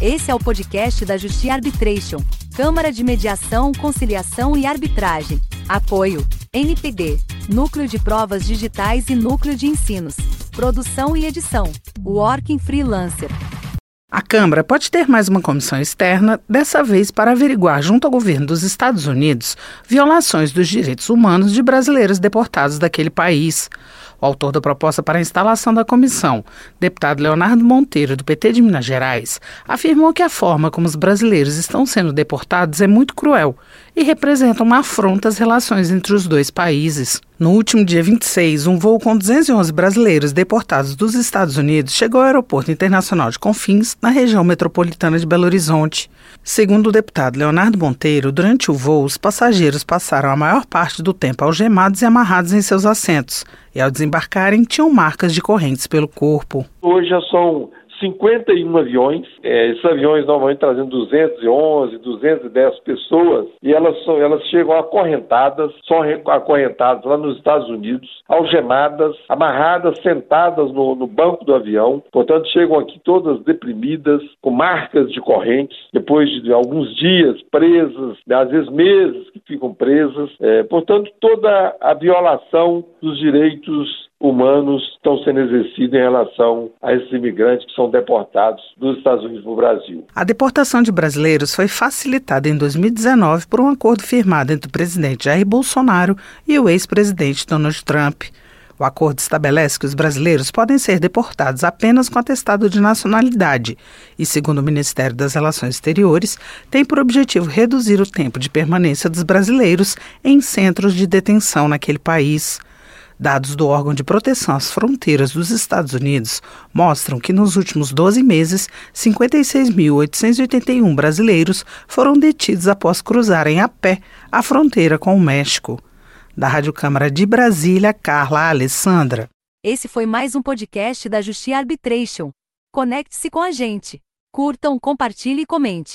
Esse é o podcast da Justiça Arbitration, Câmara de Mediação, Conciliação e Arbitragem. Apoio: NPD, Núcleo de Provas Digitais e Núcleo de Ensinos. Produção e edição: Working Freelancer. A Câmara pode ter mais uma comissão externa, dessa vez para averiguar, junto ao governo dos Estados Unidos, violações dos direitos humanos de brasileiros deportados daquele país. O autor da proposta para a instalação da comissão, deputado Leonardo Monteiro, do PT de Minas Gerais, afirmou que a forma como os brasileiros estão sendo deportados é muito cruel e representa uma afronta às relações entre os dois países. No último dia 26, um voo com 211 brasileiros deportados dos Estados Unidos chegou ao Aeroporto Internacional de Confins, na região metropolitana de Belo Horizonte. Segundo o deputado Leonardo Monteiro, durante o voo, os passageiros passaram a maior parte do tempo algemados e amarrados em seus assentos, e ao desembarcarem tinham marcas de correntes pelo corpo. Hoje já são 51 aviões. É, esses aviões normalmente trazendo 211, 210 pessoas e elas, elas chegam acorrentadas, são acorrentadas lá nos Estados Unidos, algemadas, amarradas, sentadas no, no banco do avião. Portanto, chegam aqui todas deprimidas, com marcas de correntes, depois de alguns dias presas, às vezes meses ficam presas. É, portanto, toda a violação dos direitos humanos estão sendo exercidos em relação a esses imigrantes que são deportados dos Estados Unidos para o Brasil. A deportação de brasileiros foi facilitada em 2019 por um acordo firmado entre o presidente Jair Bolsonaro e o ex-presidente Donald Trump. O acordo estabelece que os brasileiros podem ser deportados apenas com atestado de nacionalidade e, segundo o Ministério das Relações Exteriores, tem por objetivo reduzir o tempo de permanência dos brasileiros em centros de detenção naquele país. Dados do órgão de proteção às fronteiras dos Estados Unidos mostram que nos últimos 12 meses, 56.881 brasileiros foram detidos após cruzarem a pé a fronteira com o México. Da Rádio Câmara de Brasília, Carla Alessandra. Esse foi mais um podcast da Justiça Arbitration. Conecte-se com a gente. Curtam, compartilhe e comente.